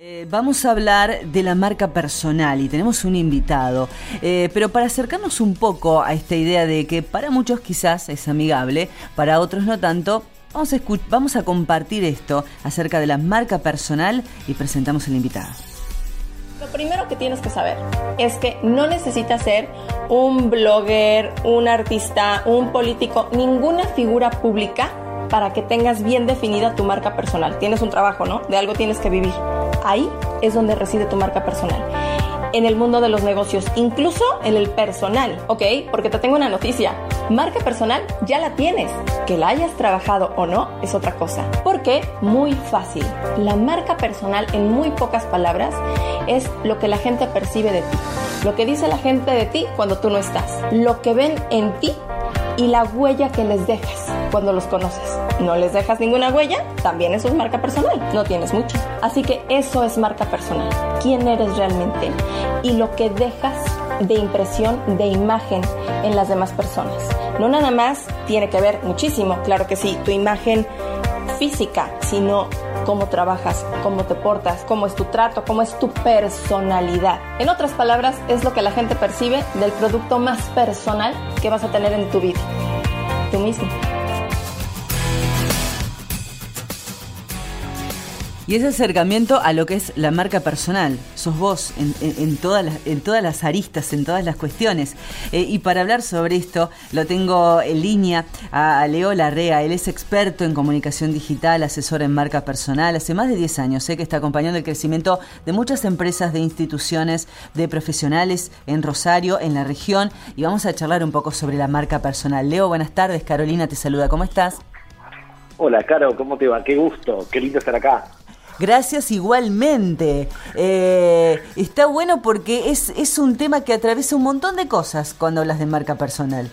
Eh, vamos a hablar de la marca personal y tenemos un invitado, eh, pero para acercarnos un poco a esta idea de que para muchos quizás es amigable, para otros no tanto, vamos a, vamos a compartir esto acerca de la marca personal y presentamos al invitado. Lo primero que tienes que saber es que no necesitas ser un blogger, un artista, un político, ninguna figura pública para que tengas bien definida tu marca personal. Tienes un trabajo, ¿no? De algo tienes que vivir. Ahí es donde reside tu marca personal. En el mundo de los negocios, incluso en el personal, ¿ok? Porque te tengo una noticia. Marca personal ya la tienes. Que la hayas trabajado o no es otra cosa. Porque muy fácil. La marca personal, en muy pocas palabras, es lo que la gente percibe de ti. Lo que dice la gente de ti cuando tú no estás. Lo que ven en ti y la huella que les dejas cuando los conoces. No les dejas ninguna huella, también eso es marca personal, no tienes mucho. Así que eso es marca personal, quién eres realmente y lo que dejas de impresión, de imagen en las demás personas. No nada más tiene que ver muchísimo, claro que sí, tu imagen física, sino cómo trabajas, cómo te portas, cómo es tu trato, cómo es tu personalidad. En otras palabras, es lo que la gente percibe del producto más personal que vas a tener en tu vida. Tú mismo. Y ese acercamiento a lo que es la marca personal, sos vos en, todas, las, en todas las aristas, en todas las cuestiones. Eh, y para hablar sobre esto, lo tengo en línea a, Leo Larrea. Él es experto en comunicación digital, asesor en marca personal. Hace más de 10 años sé que está acompañando el crecimiento de muchas empresas, de instituciones, de profesionales en Rosario, en la región. Y vamos a charlar un poco sobre la marca personal. Leo, buenas tardes. Carolina te saluda. ¿Cómo estás? Hola, Caro, ¿cómo te va? Qué gusto, qué lindo estar acá. Gracias igualmente. Eh, está bueno porque es, es un tema que atraviesa un montón de cosas cuando hablas de marca personal.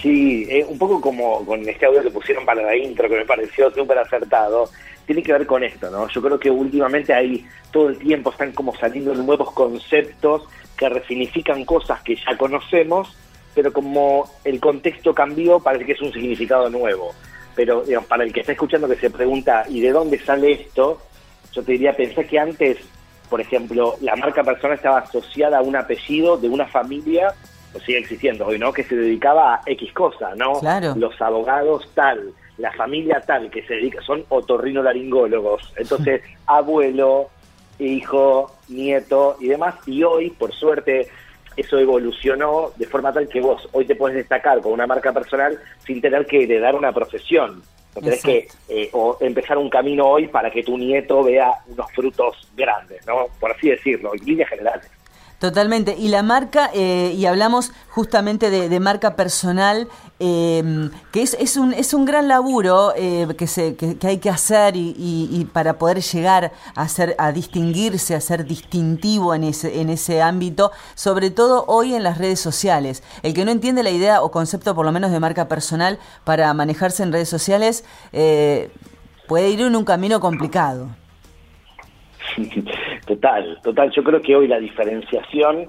Sí, eh, un poco como con este audio que pusieron para la intro, que me pareció súper acertado, tiene que ver con esto, ¿no? Yo creo que últimamente ahí todo el tiempo están como saliendo nuevos conceptos que resignifican cosas que ya conocemos, pero como el contexto cambió, parece que es un significado nuevo pero digamos, para el que está escuchando que se pregunta, ¿y de dónde sale esto? Yo te diría, pensé que antes, por ejemplo, la marca personal estaba asociada a un apellido de una familia, o sigue existiendo hoy, ¿no? Que se dedicaba a X cosa, ¿no? Claro. Los abogados tal, la familia tal, que se dedica, son otorrinolaringólogos. Entonces, abuelo, hijo, nieto y demás. Y hoy, por suerte, eso evolucionó de forma tal que vos hoy te puedes destacar con una marca personal sin tener que heredar una profesión. No tenés que eh, o empezar un camino hoy para que tu nieto vea unos frutos grandes, ¿no? Por así decirlo, en líneas generales. Totalmente. Y la marca, eh, y hablamos justamente de, marca personal, em, que es, es, un, es un gran laburo eh, que, se, que, hay que hacer y, para poder llegar a, ser, a distinguirse, a ser distintivo en ese, en ese ámbito, sobre todo hoy en las redes sociales. El que no entiende la idea o concepto por lo menos de marca personal para manejarse en redes sociales eh, puede ir en un camino complicado. Total, total. Yo creo que hoy la diferenciación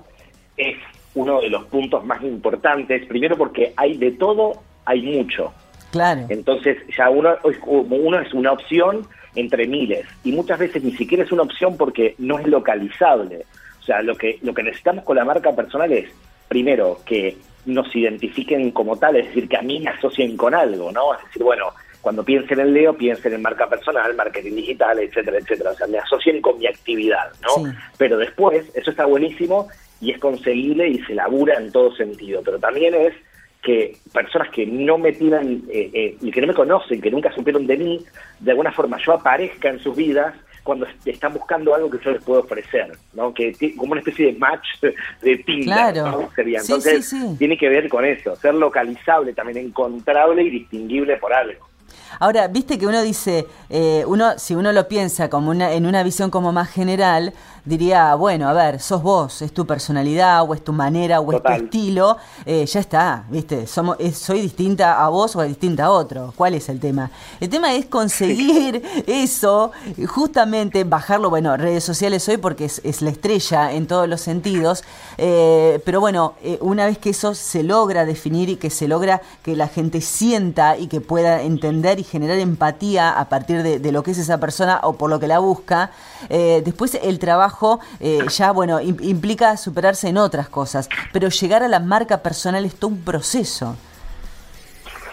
es uno de los puntos más importantes. Primero porque hay de todo, hay mucho. Claro. Entonces ya uno, uno es una opción entre miles y muchas veces ni siquiera es una opción porque no es localizable. O sea, lo que, lo que necesitamos con la marca personal es, primero, que nos identifiquen como tal, es decir, que a mí me asocien con algo, ¿no? Es decir, bueno, cuando piensen en Leo, piensen en marca personal, marketing digital, etcétera, etcétera. O sea, me asocien con mi actividad, ¿no? Pero después, eso está buenísimo y es conseguible y se labura en todo sentido. Pero también es que personas que no me tiran eh, eh, y que no me conocen, que nunca supieron de mí, de alguna forma yo aparezca en sus vidas cuando están buscando algo que yo les puedo ofrecer, ¿no? Que como una especie de match de Tinder, claro. Sería. Entonces, tiene que ver con eso, ser localizable, también encontrable y distinguible por algo. Ahora, viste que uno dice, eh, uno si uno lo piensa como una, en una visión como más general, diría, bueno, a ver, sos vos, es tu personalidad, o es tu manera, o es tu estilo, eh, ya está, viste, somos, soy distinta a vos o distinta a otro. ¿Cuál es el tema? El tema es conseguir eso, justamente bajarlo, bueno, redes sociales hoy porque es, la estrella en todos los sentidos, eh, pero bueno, una vez que eso se logra definir y que se logra que la gente sienta y que pueda entender y generar empatía a partir de, lo que es esa persona o por lo que la busca, eh, después el trabajo eh, ya, bueno, implica superarse en otras cosas, pero llegar a la marca personal es todo un proceso.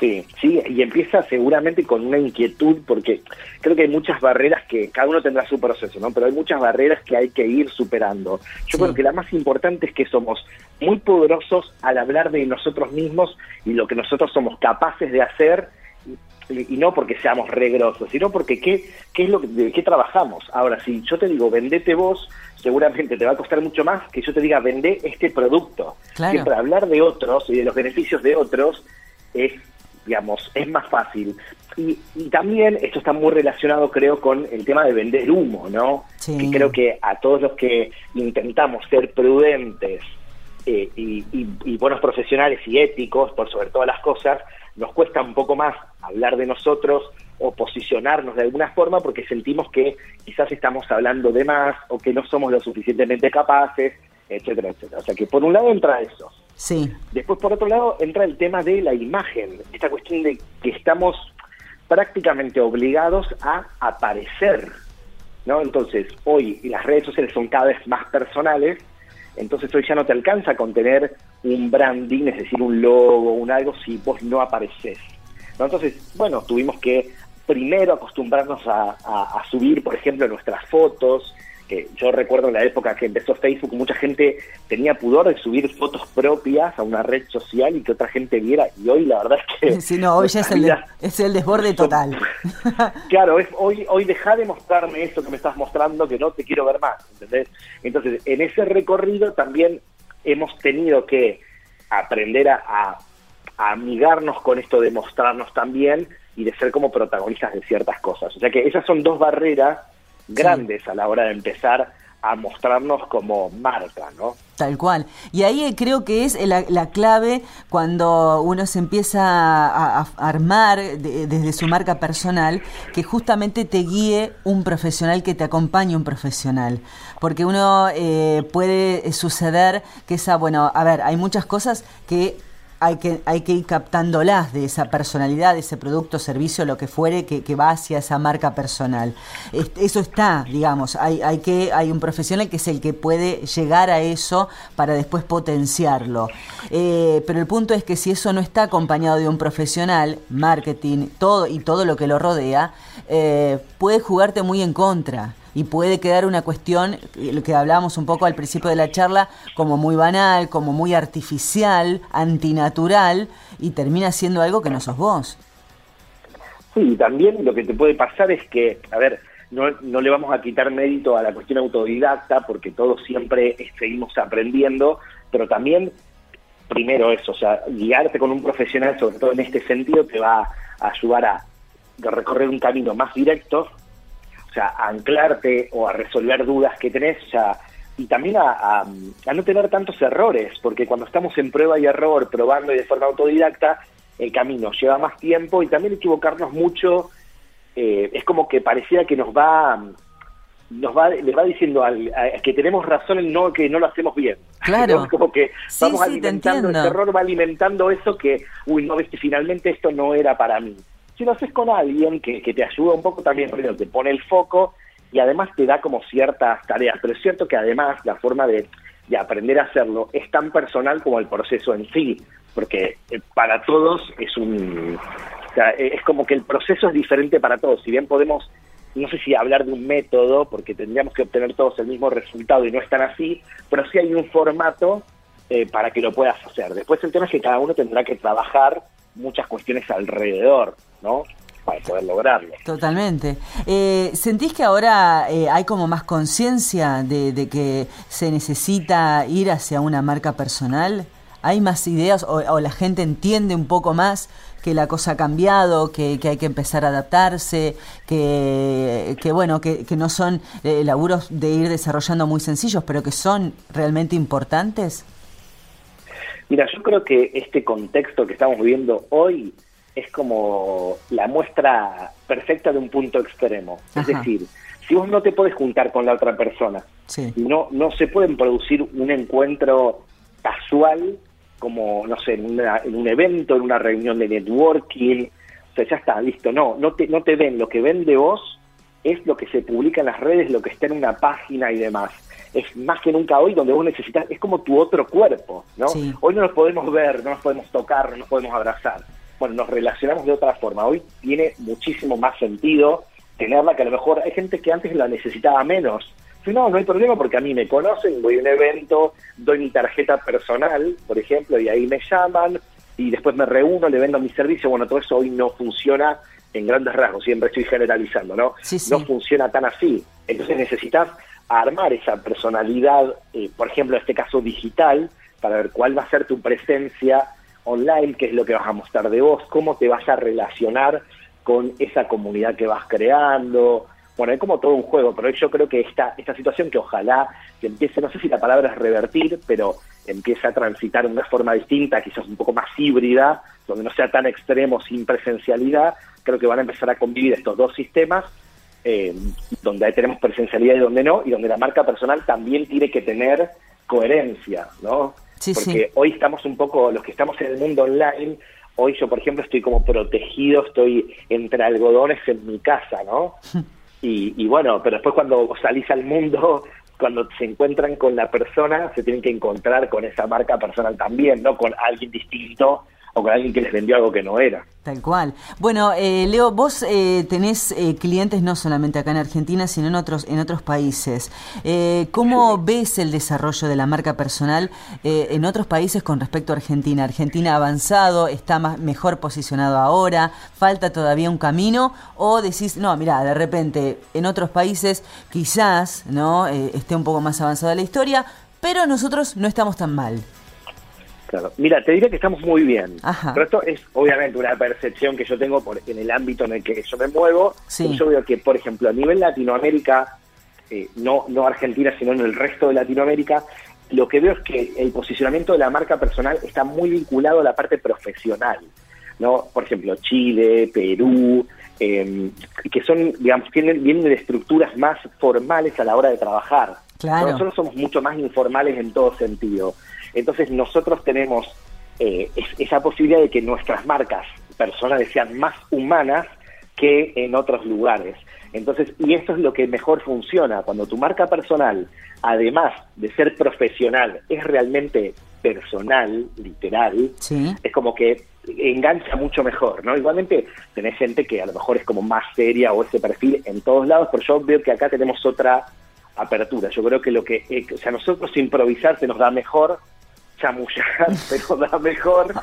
Sí, sí, y empieza seguramente con una inquietud, porque creo que hay muchas barreras que cada uno tendrá su proceso, ¿no? Pero hay muchas barreras que hay que ir superando. Yo creo que la más importante es que somos muy poderosos al hablar de nosotros mismos y lo que nosotros somos capaces de hacer, y, no porque seamos regrosos, sino porque qué, qué es lo que, de qué trabajamos. Ahora, si yo te digo, vendete vos, seguramente te va a costar mucho más que yo te diga, vende este producto. Siempre hablar de otros y de los beneficios de otros es digamos, es más fácil. Y, también esto está muy relacionado, creo, con el tema de vender humo, ¿no? Que creo que a todos los que intentamos ser prudentes eh, y, buenos profesionales y éticos, por sobre todas las cosas, nos cuesta un poco más hablar de nosotros o posicionarnos de alguna forma porque sentimos que quizás estamos hablando de más o que no somos lo suficientemente capaces, etcétera, etcétera. O sea que por un lado entra eso. Sí. Después, por otro lado, entra el tema de la imagen, esta cuestión de que estamos prácticamente obligados a aparecer, ¿no? Entonces, hoy las redes sociales son cada vez más personales, entonces hoy ya no te alcanza con tener un branding, es decir, un logo, un algo, si vos no apareces. ¿no? Entonces, bueno, tuvimos que primero acostumbrarnos a, a subir, por ejemplo, nuestras fotos, yo recuerdo en la época que empezó Facebook, mucha gente tenía pudor de subir fotos propias a una red social y que otra gente viera, y hoy la verdad es que... Sí, no, hoy ya es el, es el desborde total. claro, es, hoy, hoy deja de mostrarme esto que me estás mostrando, que no te quiero ver más, ¿entendés? Entonces, en ese recorrido también hemos tenido que aprender a, a, a amigarnos con esto de mostrarnos también y de ser como protagonistas de ciertas cosas. O sea que esas son dos barreras grandes a la hora de empezar a mostrarnos como marca, ¿no? Tal cual. Y ahí eh, creo que es la, clave cuando uno se empieza a, armar desde su marca personal, que justamente te guíe un profesional, que te acompañe un profesional. Porque uno eh, puede suceder que esa, bueno, a ver, hay muchas cosas que hay que, hay que ir captándolas de esa personalidad, de ese producto, servicio, lo que fuere, que, que va hacia esa marca personal. eso está, digamos, hay, hay, que, hay un profesional que es el que puede llegar a eso para después potenciarlo. Eh, pero el punto es que si eso no está acompañado de un profesional, marketing, todo y todo lo que lo rodea, eh, puede jugarte muy en contra y puede quedar una cuestión, lo que hablábamos un poco al principio de la charla, como muy banal, como muy artificial, antinatural, y termina siendo algo que no sos vos. Sí, también lo que te puede pasar es que, a ver, no, no le vamos a quitar mérito a la cuestión autodidacta, porque todos siempre seguimos aprendiendo, pero también, primero eso, o sea, guiarte con un profesional, sobre todo en este sentido, te va a ayudar a recorrer un camino más directo o sea, a anclarte o a resolver dudas que tenés, o y también a, no tener tantos errores, porque cuando estamos en prueba y error, probando y de forma autodidacta, el camino lleva más tiempo y también equivocarnos mucho eh, es como que parecía que nos va nos va le va diciendo al, que tenemos razón en no que no lo hacemos bien. Claro. Como que vamos alimentando el error va alimentando eso que uy no ves que finalmente esto no era para mí si lo haces con alguien que, te ayuda un poco también, primero te pone el foco y además te da como ciertas tareas, pero es cierto que además la forma de, aprender a hacerlo es tan personal como el proceso en sí, porque eh, para todos es un... E, es como que el proceso es diferente para todos, si bien podemos no sé si hablar de un método, porque tendríamos que obtener todos el mismo resultado y no es tan así, pero sí hay un formato eh, para que lo puedas hacer. Después el tema es que cada uno tendrá que trabajar muchas cuestiones alrededor, ¿no? Para poder lograrlo. Totalmente. Eh, ¿Sentís que ahora eh, hay como más conciencia de, que se necesita ir hacia una marca personal? ¿Hay más ideas o, la gente entiende un poco más que la cosa ha cambiado, que, hay que empezar a adaptarse, que, bueno, que, que, no son eh, laburos de ir desarrollando muy sencillos, pero que son realmente importantes? Mira, yo creo que este contexto que estamos viviendo hoy es como la muestra perfecta de un punto extremo. Es decir, si vos no te podés juntar con la otra persona, no, no se pueden producir un encuentro casual como, no sé, en, en un evento, en una reunión de networking, O sea, ya está, listo. No, no te, no te ven. Lo que ven de vos es lo que se publica en las redes, lo que está en una página y demás. Es más que nunca hoy donde vos necesitas, es como tu otro cuerpo, ¿no? Hoy no nos podemos ver, no nos podemos tocar, no nos podemos abrazar. Bueno, nos relacionamos de otra forma. Hoy tiene muchísimo más sentido tenerla que a lo mejor hay gente que antes la necesitaba menos. Si no, no hay problema porque a mí me conocen, voy a un evento, doy mi tarjeta personal, por ejemplo, y ahí me llaman y después me reúno, le vendo mi servicio. Bueno, todo eso hoy no funciona en grandes rasgos, siempre estoy generalizando, ¿no? No funciona tan así. Entonces necesitas armar esa personalidad, eh, por ejemplo, en este caso digital, para ver cuál va a ser tu presencia online, qué es lo que vas a mostrar de vos, cómo te vas a relacionar con esa comunidad que vas creando. Bueno, es como todo un juego, pero yo creo que esta, esta situación que ojalá que empiece, no sé si la palabra es revertir, pero empiece a transitar de una forma distinta, quizás un poco más híbrida, donde no sea tan extremo sin presencialidad, creo que van a empezar a convivir estos dos sistemas, eh, donde ahí tenemos presencialidad y donde no, y donde la marca personal también tiene que tener coherencia, ¿no? Porque hoy estamos un poco, los que estamos en el mundo online, hoy yo, por ejemplo, estoy como protegido, estoy entre algodones en mi casa, ¿no? Y, y bueno, pero después cuando salís al mundo, cuando se encuentran con la persona, se tienen que encontrar con esa marca personal también, ¿no? Con alguien distinto o con alguien que les vendió algo que no era. Tal cual. Bueno, eh, Leo, vos eh, tenés eh, clientes no solamente acá en Argentina, sino en otros en otros países. ¿Cómo ves el desarrollo de la marca personal en otros países con respecto a Argentina? ¿Argentina ha avanzado? ¿Está más, mejor posicionado ahora? ¿Falta todavía un camino? ¿O decís, no, mira, de repente en otros países quizás no esté un poco más avanzada la historia, pero nosotros no estamos tan mal? Claro. Mira, te diría que estamos muy bien. Pero esto es obviamente una percepción que yo tengo por, en el ámbito en el que yo me muevo. Yo veo que, por ejemplo, a nivel Latinoamérica, eh, no, no Argentina, sino en el resto de Latinoamérica, lo que veo es que el posicionamiento de la marca personal está muy vinculado a la parte profesional. ¿no? Por ejemplo, Chile, Perú, em, que son, digamos, tienen, vienen de estructuras más formales a la hora de trabajar. Nosotros somos mucho más informales en todo sentido. Entonces nosotros tenemos eh, esa posibilidad de que nuestras marcas personales sean más humanas que en otros lugares. Entonces, y esto es lo que mejor funciona, cuando tu marca personal, además de ser profesional, es realmente personal, literal, es como que engancha mucho mejor, ¿no? Igualmente tenés gente que a lo mejor es como más seria o ese perfil en todos lados, pero yo veo que acá tenemos otra apertura. Yo creo que lo que, eh, o sea, nosotros improvisar se nos da mejor chamullar, pero da mejor.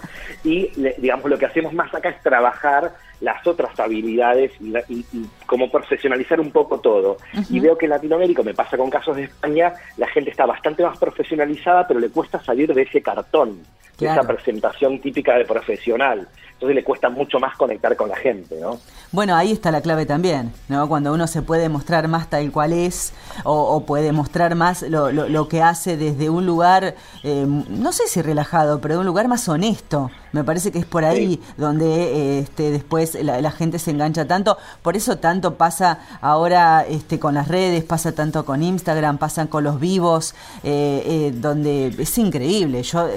Y digamos, lo que hacemos más acá es trabajar las otras habilidades y, como profesionalizar un poco todo. Y veo que en Latinoamérica, me pasa con casos de España, la gente está bastante más profesionalizada, pero le cuesta salir de ese cartón, de esa presentación típica de profesional entonces le cuesta mucho más conectar con la gente, ¿no? Bueno, ahí está la clave también, ¿no? Cuando uno se puede mostrar más tal cual es o, puede mostrar más lo, lo, que hace desde un lugar, eh, no sé si relajado, pero de un lugar más honesto. Me parece que es por ahí donde eh, este, después la, gente se engancha tanto. Por eso tanto pasa ahora este, con las redes, pasa tanto con Instagram, pasan con los vivos, eh, donde es increíble. Yo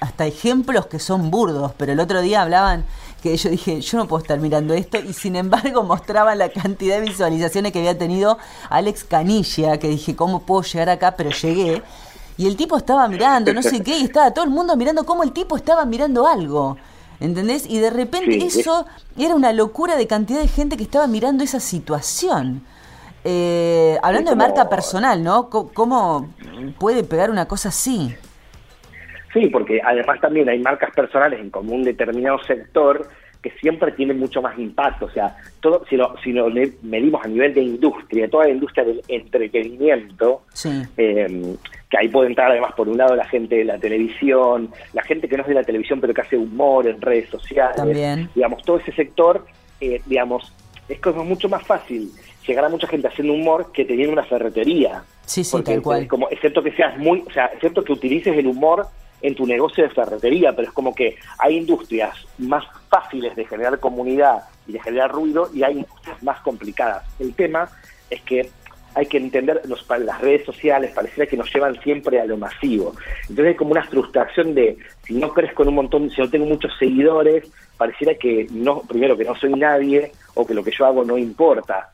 hasta ejemplos que son burdos, pero el otro día hablaban que yo dije, yo no puedo estar mirando esto, y sin embargo mostraban la cantidad de visualizaciones que había tenido Alex Canilla, que dije, ¿cómo puedo llegar acá? Pero llegué, y el tipo estaba mirando, no sé qué, y estaba todo el mundo mirando cómo el tipo estaba mirando algo. ¿Entendés? Y de repente eso era una locura de cantidad de gente que estaba mirando esa situación. Eh, hablando de marca personal, ¿no? ¿Cómo puede pegar una cosa así? Sí, porque además también hay marcas personales en como un determinado sector que siempre tienen mucho más impacto. O sea, todo si lo, si lo medimos a nivel de industria, toda la industria del entretenimiento, em, que ahí puede entrar además por un lado la gente de la televisión, la gente que no es de la televisión pero que hace humor en redes sociales, También. digamos, todo ese sector, eh, digamos, es como mucho más fácil llegar a mucha gente haciendo humor que teniendo una ferretería. Sí, sí, tal cual. Como, excepto que seas muy, o sea, excepto que utilices el humor en tu negocio de ferretería, pero es como que hay industrias más fáciles de generar comunidad y de generar ruido y hay industrias más complicadas. El tema es que hay que entender, los, las redes sociales pareciera que nos llevan siempre a lo masivo. Entonces hay como una frustración de, si no crees con un montón, si no tengo muchos seguidores, pareciera que no, primero que no soy nadie o que lo que yo hago no importa.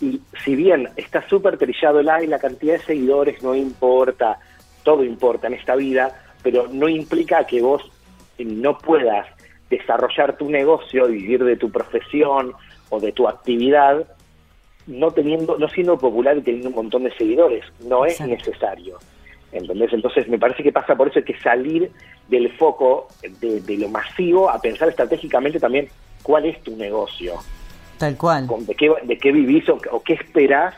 Y si bien está súper trillado el aire, la cantidad de seguidores no importa, todo importa en esta vida, pero no implica que vos no puedas desarrollar tu negocio, vivir de tu profesión o de tu actividad no teniendo, no siendo popular y teniendo un montón de seguidores. No es necesario. ¿Entendés? Entonces me parece que pasa por eso que salir del foco de, lo masivo a pensar estratégicamente también cuál es tu negocio. Tal cual. de, qué, de qué vivís o, o qué esperás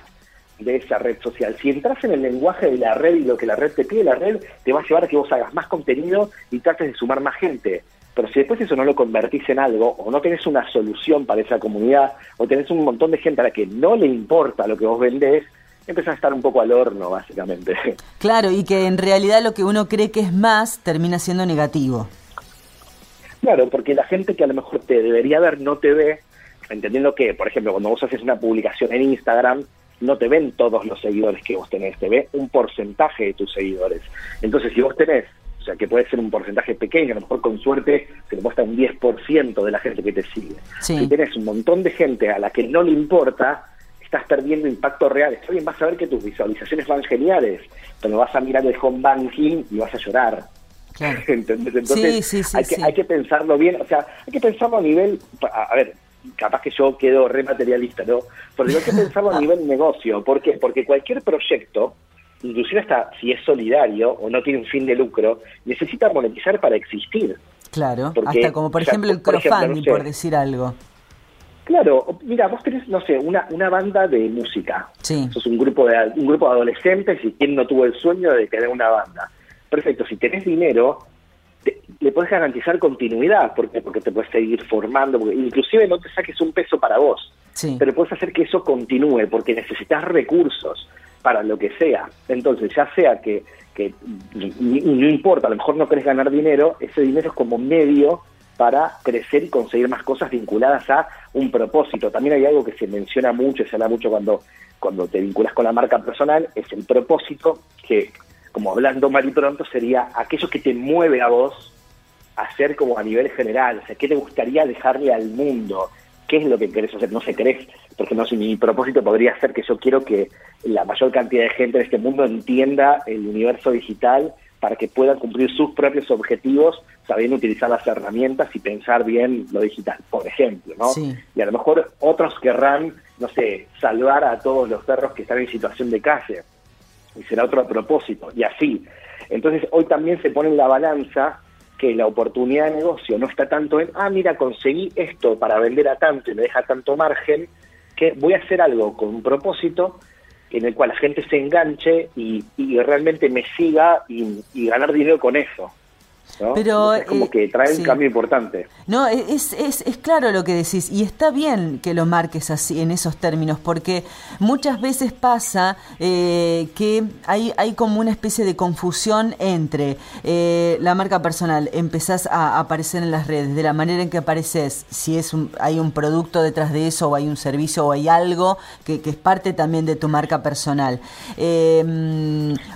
de esa red social. Si entras en el lenguaje de la red y lo que la red te pide, la red te va a llevar a que vos hagas más contenido y trates de sumar más gente. Pero si después eso no lo convertís en algo, o no tenés una solución para esa comunidad, o tenés un montón de gente a la que no le importa lo que vos vendés, empezás a estar un poco al horno, básicamente. Claro, y que en realidad lo que uno cree que es más termina siendo negativo. Claro, porque la gente que a lo mejor te debería ver no te ve, entendiendo que, por ejemplo, cuando vos haces una publicación en Instagram, no te ven todos los seguidores que vos tenés, te ve un porcentaje de tus seguidores. Entonces, si vos tenés o sea, que puede ser un porcentaje pequeño, a lo mejor con suerte se le muestra un 10% de la gente que te sigue. Si tienes un montón de gente a la que no le importa, estás perdiendo impacto real. Está bien, vas a ver que tus visualizaciones van geniales, pero vas a mirar el home banking y vas a llorar. Entonces hay, que, hay que pensarlo bien, o sea, hay que pensarlo a nivel, a, ver, capaz que yo quedo rematerialista, ¿no? Pero hay que pensarlo a nivel negocio. ¿Por qué? Porque cualquier proyecto inclusive hasta si es solidario o no tiene un fin de lucro, necesita monetizar para existir. Claro, hasta como por ejemplo el crowdfunding, por, decir algo. Claro, mira, vos tenés, no sé, una, una banda de música. Sí. Sos un grupo de un grupo de adolescentes y quien no tuvo el sueño de tener una banda. Perfecto, si tenés dinero, le puedes garantizar continuidad, porque porque te puedes seguir formando, porque inclusive no te saques un peso para vos, sí. pero puedes hacer que eso continúe, porque necesitas recursos para lo que sea. Entonces, ya sea que, que no importa, a lo mejor no querés ganar dinero, ese dinero es como medio para crecer y conseguir más cosas vinculadas a un propósito. También hay algo que se menciona mucho, se habla mucho cuando, cuando te vinculas con la marca personal, es el propósito, que como hablando mal y pronto sería aquello que te mueve a vos hacer como a nivel general, o sea, ¿qué te gustaría dejarle al mundo? ¿Qué es lo que querés hacer? No sé, querés porque no sé, mi propósito podría ser que yo quiero que la mayor cantidad de gente en este mundo entienda el universo digital para que puedan cumplir sus propios objetivos sabiendo utilizar las herramientas y pensar bien lo digital, por ejemplo, ¿no? Y a lo mejor otros querrán, no sé, salvar a todos los perros que están en situación de calle, y será otro propósito, y así. Entonces hoy también se pone en la balanza que la oportunidad de negocio no está tanto en, ah, mira, conseguí esto para vender a tanto y me deja tanto margen, que voy a hacer algo con un propósito en el cual la gente se enganche y, realmente me siga y, y ganar dinero con eso. Pero es como eh, que trae un cambio importante. No, es, es, es, claro lo que decís y está bien que lo marques así en esos términos porque muchas veces pasa eh, que hay, hay como una especie de confusión entre eh, la marca personal, empezás a aparecer en las redes de la manera en que apareces, si es un, hay un producto detrás de eso o hay un servicio o hay algo que, que es parte también de tu marca personal.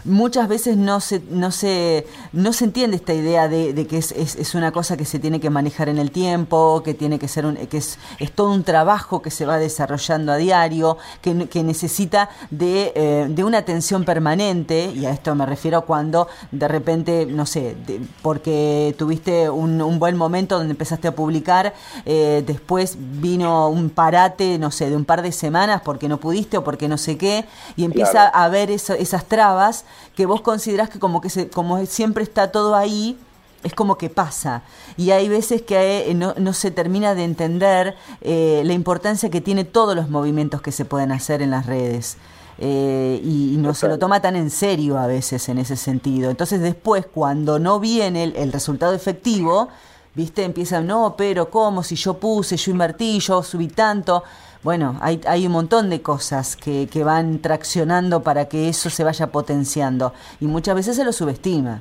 muchas veces no se, no, se, no se entiende esta idea de, que es, es, una cosa que se tiene que manejar en el tiempo, que tiene que ser un, que es, es todo un trabajo que se va desarrollando a diario, que, que necesita de, eh, de, una atención permanente, y a esto me refiero cuando de repente, no sé, porque tuviste un, un, buen momento donde empezaste a publicar, eh, después vino un parate, no sé, de un par de semanas porque no pudiste o porque no sé qué, y empieza a haber esas trabas que vos considerás que como que se, como siempre está todo ahí, es como que pasa. Y hay veces que eh, no, no se termina de entender eh, la importancia que tiene todos los movimientos que se pueden hacer en las redes. Eh, y, no se lo toma tan en serio a veces en ese sentido. Entonces después, cuando no viene el, resultado efectivo, ¿viste? Empiezan, no, pero ¿cómo? Si yo puse, yo invertí, yo subí tanto. Bueno, hay, hay un montón de cosas que, que van traccionando para que eso se vaya potenciando. Y muchas veces se lo subestima.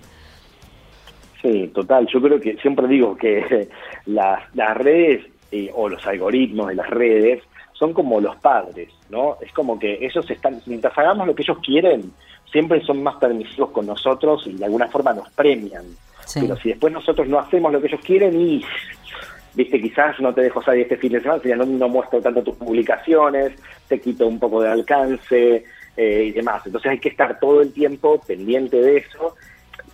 Sí, total. Yo creo que siempre digo que las, las redes eh, o los algoritmos de las redes son como los padres. ¿no? Es como que ellos están, mientras hagamos lo que ellos quieren, siempre son más permisivos con nosotros y de alguna forma nos premian. Pero si después nosotros no hacemos lo que ellos quieren y, viste, quizás no te dejo salir este fin de semana, no, no muestro tanto tus publicaciones, te quito un poco de alcance eh, y demás. Entonces hay que estar todo el tiempo pendiente de eso,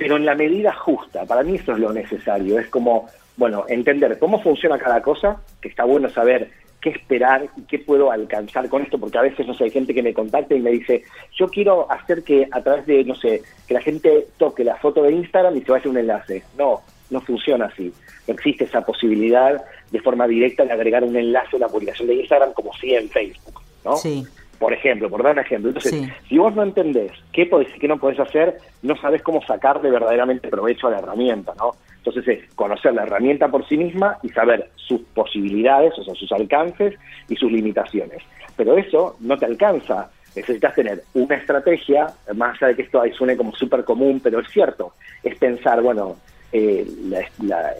pero en la medida justa. Para mí eso es lo necesario. Es como, bueno, entender cómo funciona cada cosa, que está bueno saber qué esperar y qué puedo alcanzar con esto, porque a veces, no sé, hay gente que me contacta y me dice, yo quiero hacer que a través de, no sé, que la gente toque la foto de Instagram y se vaya un enlace. No, no funciona así. No existe esa posibilidad de forma directa de agregar un enlace a una publicación de Instagram como si en Facebook, ¿no? Sí. Por ejemplo, por dar un ejemplo. Entonces, si vos no entendés qué podés y qué no podés hacer, no sabés cómo sacarle verdaderamente provecho a la herramienta, ¿no? Entonces es conocer la herramienta por sí misma y saber sus posibilidades, o sea, sus alcances y sus limitaciones. Pero eso no te alcanza. Necesitas tener una estrategia, más allá de que esto ahí suene como súper común, pero es cierto, es pensar, bueno, eh, la,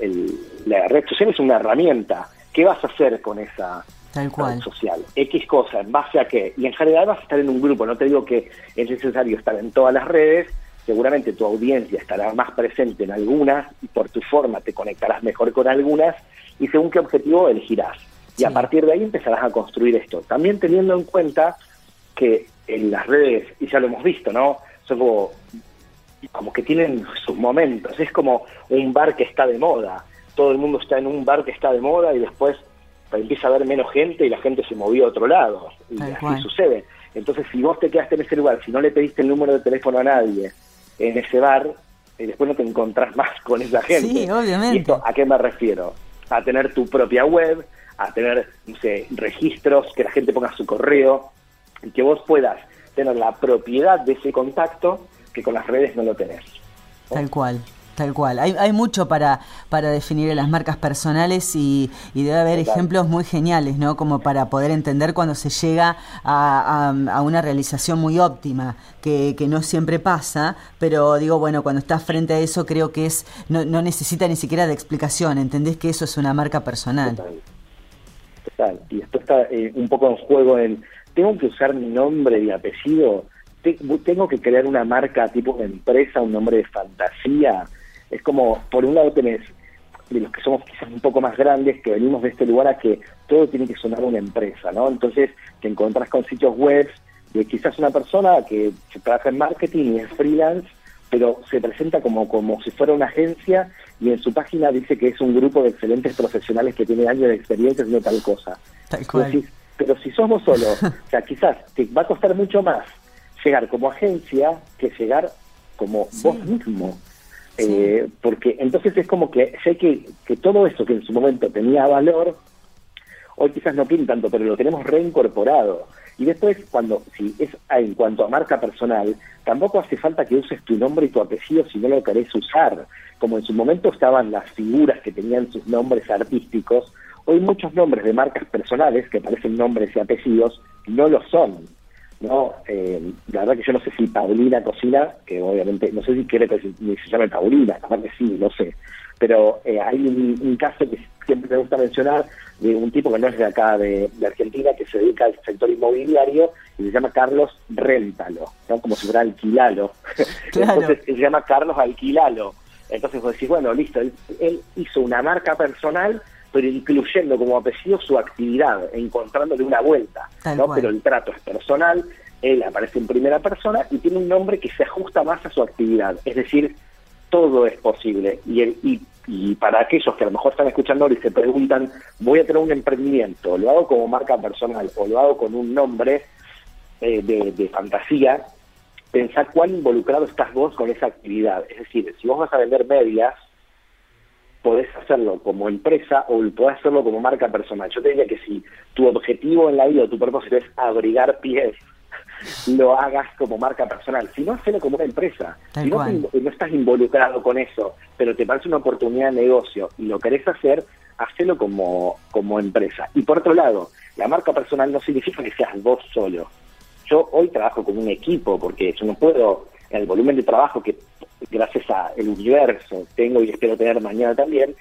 la red social es una herramienta. ¿Qué vas a hacer con esa red social? X cosa, ¿en base a qué? Y en general vas a estar en un grupo, no te digo que es necesario estar en todas las redes, seguramente tu audiencia estará más presente en algunas y por tu forma te conectarás mejor con algunas y según qué objetivo elegirás. Y a partir de ahí empezarás a construir esto. También teniendo en cuenta que en las redes, y ya lo hemos visto, ¿no? Son como, como que tienen sus momentos. Es como un bar que está de moda. Todo el mundo está en un bar que está de moda y después empieza a haber menos gente y la gente se movió a otro lado. Y así sucede. Entonces, si vos te quedaste en ese lugar, si no le pediste el número de teléfono a nadie, en ese bar y después no te encontrás más con esa gente. Sí, obviamente. ¿Y esto a qué me refiero? A tener tu propia web, a tener, no sé, registros, que la gente ponga su correo y que vos puedas tener la propiedad de ese contacto que con las redes no lo tenés. Tal cual. Tal cual. Hay, hay mucho para, para definir las marcas personales y, debe haber ejemplos muy geniales, ¿no? Como para poder entender cuando se llega a, a, una realización muy óptima, que, que, no siempre pasa, pero digo, bueno, cuando estás frente a eso creo que es no, no necesita ni siquiera de explicación, entendés que eso es una marca personal. Total. Y esto está eh, un poco en juego en, ¿tengo que usar mi nombre y apellido? ¿Tengo que crear una marca tipo de empresa, un nombre de fantasía? Es como, por un lado tenés de los que somos quizás un poco más grandes, que venimos de este lugar a que todo tiene que sonar una empresa, ¿no? Entonces te encontrás con sitios web de quizás una persona que trabaja en marketing y es freelance, pero se presenta como, como si fuera una agencia y en su página dice que es un grupo de excelentes profesionales que tiene años de experiencia haciendo tal cosa. pero si sos vos solo, o sea, quizás te va a costar mucho más llegar como agencia que llegar como vos mismo. Eh, porque entonces es como que sé que, que todo eso que en su momento tenía valor, hoy quizás no tiene tanto, pero lo tenemos reincorporado. Y después, cuando, si es en cuanto a marca personal, tampoco hace falta que uses tu nombre y tu apellido si no lo querés usar. Como en su momento estaban las figuras que tenían sus nombres artísticos, hoy muchos nombres de marcas personales, que parecen nombres y apellidos, no lo son. ¿No? Eh, la verdad que yo no sé si Paulina cocina, que obviamente, no sé si quiere que se, llame Paulina, capaz que sí, no sé. Pero eh, hay un, caso que siempre me gusta mencionar de un tipo que no es de acá, de, Argentina, que se dedica al sector inmobiliario y se llama Carlos Réntalo, ¿no? como si fuera alquilalo. Entonces se llama Carlos Alquilalo. Entonces vos decís, bueno, listo, él hizo una marca personal pero incluyendo como apellido su actividad, encontrándole una vuelta, ¿no? Pero el trato es personal, él aparece en primera persona y tiene un nombre que se ajusta más a su actividad, es decir, todo es posible. Y, el, y, para aquellos que a lo mejor están escuchando ahora y se preguntan, voy a tener un emprendimiento, lo hago como marca personal o lo hago con un nombre eh, de, de fantasía, pensar cuán involucrado estás vos con esa actividad. Es decir, si vos vas a vender medias, podés hacerlo como empresa o podés hacerlo como marca personal. Yo te diría que si tu objetivo en la vida o tu propósito es abrigar pies, lo hagas como marca personal. Si no, hacelo como una empresa. si no, no, estás involucrado con eso, pero te parece una oportunidad de negocio y lo querés hacer, hacelo como, como empresa. Y por otro lado, la marca personal no significa que seas vos solo. Yo hoy trabajo con un equipo porque yo no puedo, en el volumen de trabajo que gracias al universo tengo y espero tener mañana también,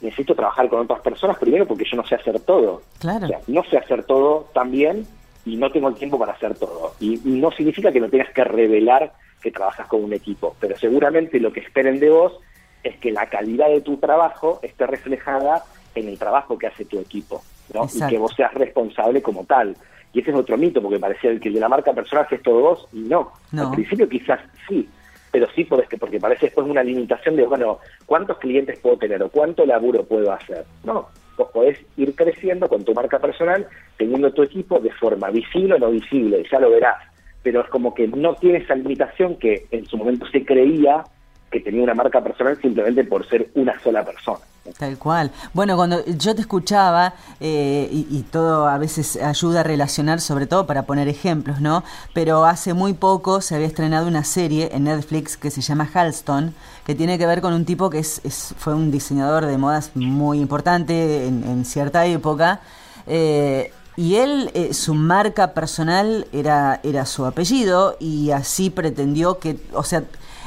necesito trabajar con otras personas primero porque yo no sé hacer todo. Claro. no sé hacer todo también y no tengo el tiempo para hacer todo. Y, no significa que no tengas que revelar que trabajas con un equipo, pero seguramente lo que esperen de vos es que la calidad de tu trabajo esté reflejada en el trabajo que hace tu equipo, ¿no? Y que vos seas responsable como tal. Y ese es otro mito, porque parecía que el de la marca personal es todo vos, y no. no. Al principio quizás sí, pero sí podés que, porque parece después una limitación de, bueno, ¿cuántos clientes puedo tener o cuánto laburo puedo hacer? No, vos podés ir creciendo con tu marca personal, teniendo tu equipo de forma visible o no visible, ya lo verás. Pero es como que no tiene esa limitación que en su momento se creía que tenía una marca personal simplemente por ser una sola persona. Tal cual. Bueno, cuando yo te escuchaba, eh, y, todo a veces ayuda a relacionar, sobre todo para poner ejemplos, ¿no? Pero hace muy poco se había estrenado una serie en Netflix que se llama Halston, que tiene que ver con un tipo que es, fue un diseñador de modas muy importante en, cierta época. Eh, y él, eh, su marca personal era, era su apellido y así pretendió que, o sea,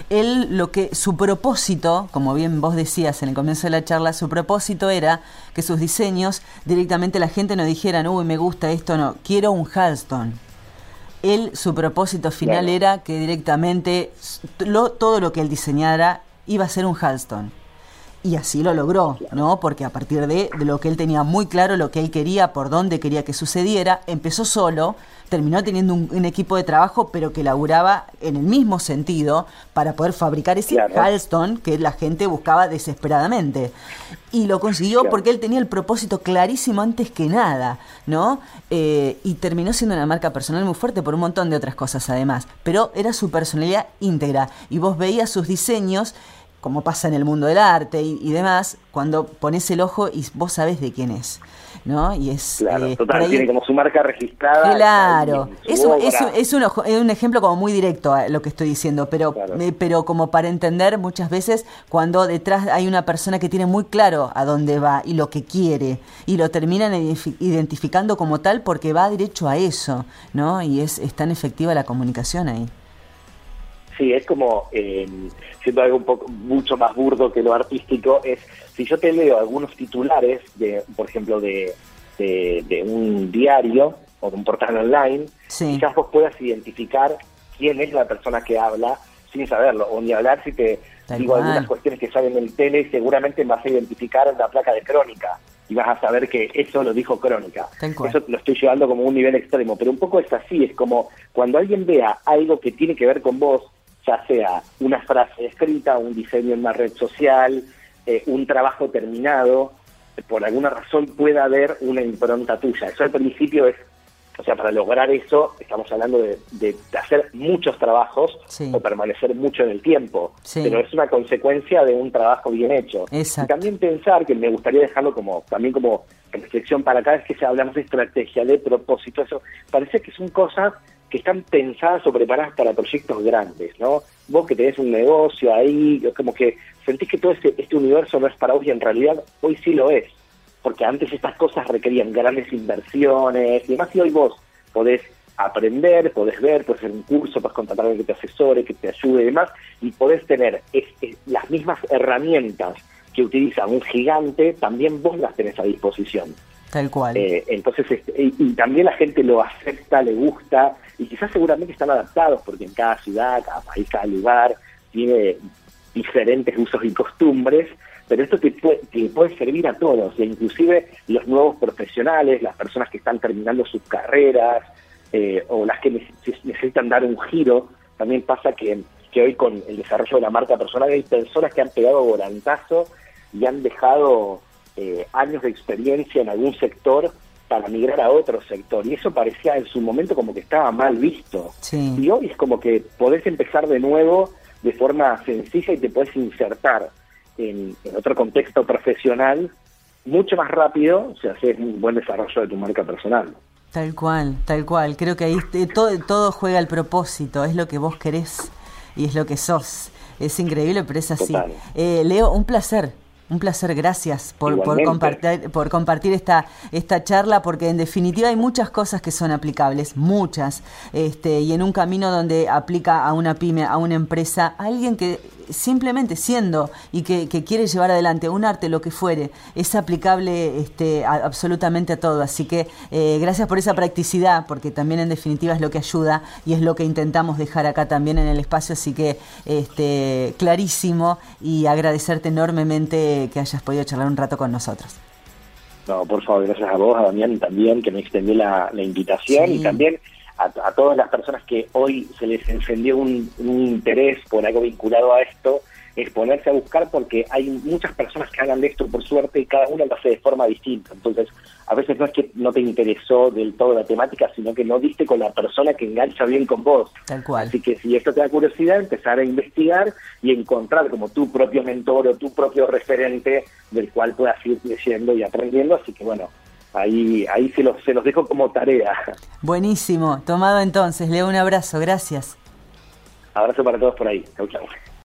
él lo que su propósito, como bien vos decías en el comienzo de la charla, su propósito era que sus diseños directamente la gente no dijera, uy, me gusta esto, no, quiero un Halston. Él, su propósito final era que directamente todo lo que él diseñara iba a ser un Halston. Y así lo logró, ¿no? Porque a partir de, de, lo que él tenía muy claro, lo que él quería, por dónde quería que sucediera, empezó solo, terminó teniendo un, equipo de trabajo, pero que laburaba en el mismo sentido para poder fabricar ese Halston que la gente buscaba desesperadamente. Y lo consiguió porque él tenía el propósito clarísimo antes que nada, ¿no? Eh, y terminó siendo una marca personal muy fuerte por un montón de otras cosas además. Pero era su personalidad íntegra. Y vos veías sus diseños como pasa en el mundo del arte y, demás, cuando pones el ojo y vos sabés de quién es. ¿no? Y es, claro, eh, total, tiene como su marca registrada. Claro, es, un, es, un, ejemplo como muy directo a lo que estoy diciendo, pero, eh, pero como para entender muchas veces cuando detrás hay una persona que tiene muy claro a dónde va y lo que quiere y lo terminan identificando como tal porque va derecho a eso, ¿no? Y es, es tan efectiva la comunicación ahí. Sí, es como, eh, siendo algo un poco mucho más burdo que lo artístico, es si yo te leo algunos titulares, de, por ejemplo, de, de, un diario o de un portal online, quizás vos puedas identificar quién es la persona que habla sin saberlo, o ni hablar si te digo algunas cuestiones que salen en el tele, y seguramente vas a identificar la placa de crónica y vas a saber que eso lo dijo Crónica. Eso lo estoy llevando como un nivel extremo, pero un poco es así, es como cuando alguien vea algo que tiene que ver con vos, ya sea una frase escrita, un diseño en una red social, eh, un trabajo terminado, por alguna razón puede haber una impronta tuya. Eso al principio es, o sea, para lograr eso estamos hablando de, hacer muchos trabajos o permanecer mucho en el tiempo, pero es una consecuencia de un trabajo bien hecho. Y también pensar, que me gustaría dejarlo como también como reflexión para cada vez que se hablamos de estrategia, de propósito, eso parece que son cosas que están pensadas o preparadas para proyectos grandes, ¿no? Vos que tenés un negocio ahí, como que sentís que todo este, este universo no es para vos y en realidad hoy sí lo es, porque antes estas cosas requerían grandes inversiones y demás y hoy vos podés aprender, podés ver, podés hacer un curso, podés contratar a alguien que te asesore, que te ayude y demás, y podés tener las mismas herramientas que utiliza un gigante, también vos las tenés a disposición. Tal cual. Eh, entonces, este, y, también la gente lo acepta, le gusta, y quizás seguramente están adaptados, porque en cada ciudad, cada país, cada lugar tiene diferentes usos y costumbres, pero esto te puede, puede servir a todos, e inclusive los nuevos profesionales, las personas que están terminando sus carreras, eh, o las que necesitan dar un giro, también pasa que, que hoy con el desarrollo de la marca personal hay personas que han pegado volantazo y han dejado eh, años de experiencia en algún sector para migrar a otro sector. Y eso parecía en su momento como que estaba mal visto. Y hoy es como que podés empezar de nuevo de forma sencilla y te podés insertar en, otro contexto profesional mucho más rápido si haces un buen desarrollo de tu marca personal. Tal cual, tal cual. Creo que ahí todo, todo juega al propósito, es lo que vos querés y es lo que sos. Es increíble, pero es así. Eh, Leo, un placer un placer, gracias por, por, compartir, por compartir esta, esta charla, porque en definitiva hay muchas cosas que son aplicables, muchas, este, y en un camino donde aplica a una pyme, a una empresa, a alguien que simplemente siendo y que, quiere llevar adelante un arte, lo que fuere, es aplicable este, absolutamente a todo. Así que eh, gracias por esa practicidad, porque también en definitiva es lo que ayuda y es lo que intentamos dejar acá también en el espacio. Así que este, clarísimo y agradecerte enormemente que hayas podido charlar un rato con nosotros. No, por favor, gracias a vos, a Damián también, que me extendió la, invitación y también a, todas las personas que hoy se les encendió un, interés por algo vinculado a esto, es ponerse a buscar porque hay muchas personas que hagan de esto por suerte y cada uno lo hace de forma distinta. Entonces, a veces no es que no te interesó del todo la temática, sino que no diste con la persona que engancha bien con vos. Tal cual. Así que si esto te da curiosidad, empezar a investigar y encontrar como tu propio mentor o tu propio referente del cual puedas ir leyendo y aprendiendo. Así que bueno, ahí, ahí se, los, se los dejo como tarea. Buenísimo, tomado entonces, Leo un abrazo, gracias. Abrazo para todos por ahí. Chau, chau.